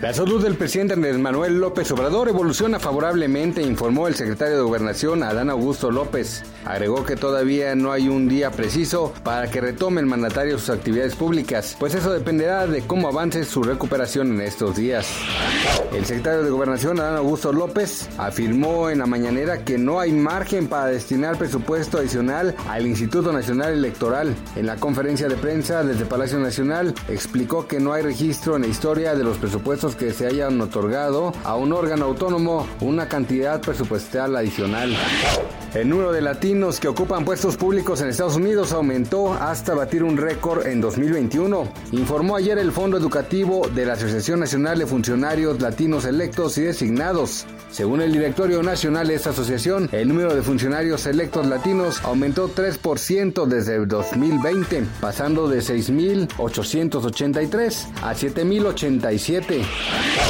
La salud del presidente Andrés Manuel López Obrador evoluciona favorablemente, informó el secretario de Gobernación Adán Augusto López. Agregó que todavía no hay un día preciso para que retome el mandatario sus actividades públicas, pues eso dependerá de cómo avance su recuperación en estos días. El secretario de Gobernación Adán Augusto López afirmó en la mañanera que no hay margen para destinar presupuesto adicional al Instituto Nacional Electoral. En la conferencia de prensa desde Palacio Nacional explicó que no hay registro en la historia de los presupuestos que se hayan otorgado a un órgano autónomo una cantidad presupuestal adicional. El número de latinos que ocupan puestos públicos en Estados Unidos aumentó hasta batir un récord en 2021, informó ayer el Fondo Educativo de la Asociación Nacional de Funcionarios Latinos Electos y Designados. Según el directorio nacional de esta asociación, el número de funcionarios electos latinos aumentó 3% desde el 2020, pasando de 6.883 a 7.087.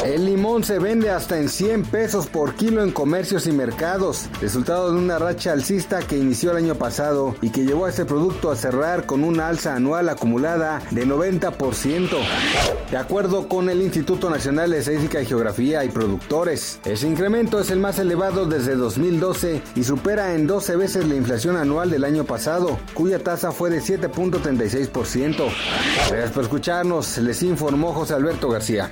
El limón se vende hasta en 100 pesos por kilo en comercios y mercados, resultado de una racha alcista que inició el año pasado y que llevó a este producto a cerrar con una alza anual acumulada de 90%. De acuerdo con el Instituto Nacional de Estadística y Geografía y Productores, ese incremento es el más elevado desde 2012 y supera en 12 veces la inflación anual del año pasado, cuya tasa fue de 7.36%. Gracias por escucharnos, les informó José Alberto García.